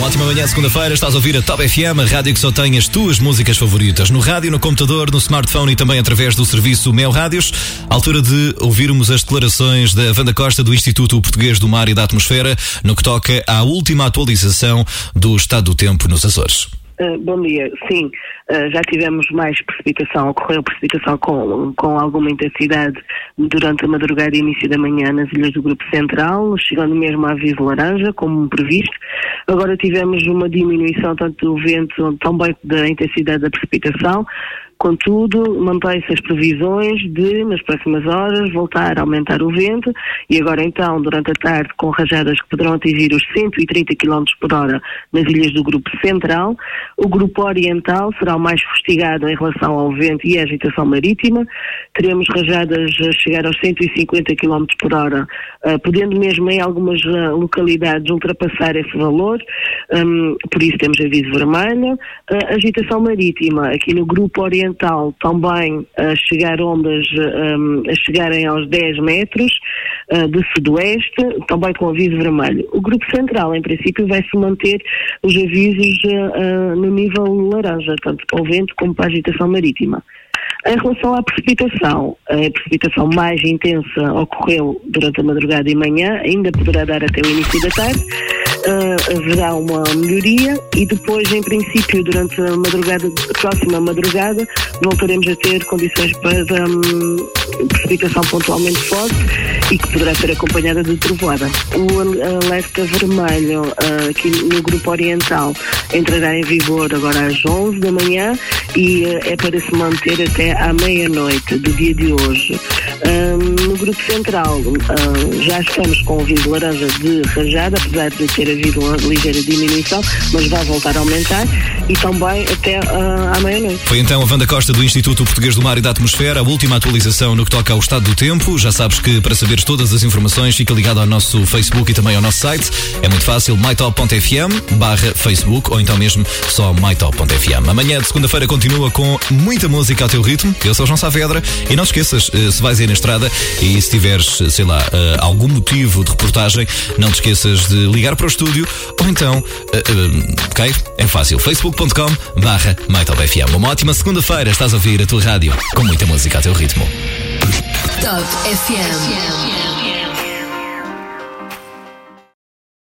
Uma ótima manhã, segunda-feira, estás a ouvir a Top FM, a rádio que só tem as tuas músicas favoritas. No rádio, no computador, no smartphone e também através do serviço Mel Rádios. Altura de ouvirmos as declarações da Wanda Costa do Instituto Português do Mar e da Atmosfera no que toca à última atualização do estado do tempo nos Açores. Uh, bom dia. Sim, uh, já tivemos mais precipitação, ocorreu precipitação com, com alguma intensidade durante a madrugada e início da manhã nas ilhas do Grupo Central, chegando mesmo a aviso laranja, como previsto. Agora tivemos uma diminuição tanto do vento, também da intensidade da precipitação, Contudo, mantém-se as previsões de, nas próximas horas, voltar a aumentar o vento e agora então, durante a tarde, com rajadas que poderão atingir os 130 km por hora nas ilhas do Grupo Central. O Grupo Oriental será o mais fustigado em relação ao vento e à agitação marítima. Teremos rajadas a chegar aos 150 km por hora, uh, podendo mesmo em algumas uh, localidades ultrapassar esse valor. Um, por isso temos aviso vermelho. Uh, agitação marítima, aqui no Grupo Oriental, Oriental também a chegar ondas, um, a chegarem aos 10 metros uh, de sudoeste, também com aviso vermelho. O Grupo Central, em princípio, vai se manter os avisos uh, no nível laranja, tanto para o vento como para a agitação marítima. Em relação à precipitação, a precipitação mais intensa ocorreu durante a madrugada e manhã, ainda poderá dar até o início da tarde uh, haverá uma melhoria e depois, em princípio, durante a madrugada, próxima madrugada, voltaremos a ter condições para um, precipitação pontualmente forte e que poderá ser acompanhada de trovoada. O alerta vermelho uh, aqui no Grupo Oriental entrará em vigor agora às 11 da manhã e uh, é para se manter até à meia-noite do dia de hoje. Um, no Grupo Central uh, já estamos com o aviso laranja de rajada, apesar de ter havido uma ligeira diminuição, mas vai voltar a aumentar e também até uh. Foi então a Wanda Costa do Instituto Português do Mar e da Atmosfera, a última atualização no que toca ao estado do tempo. Já sabes que para saberes todas as informações fica ligado ao nosso Facebook e também ao nosso site. É muito fácil, mytop.fm barra Facebook ou então mesmo só mytop.fm. Amanhã de segunda-feira continua com muita música ao teu ritmo. Eu sou João Saavedra e não esqueças, eh, se vais ir na estrada e se tiveres, sei lá, eh, algum motivo de reportagem, não te esqueças de ligar para o estúdio ou então, uh, ok? É fácil, facebook.com barra MyTopFM. Uma ótima segunda-feira, estás a ouvir a tua rádio com muita música a teu ritmo. Top FM.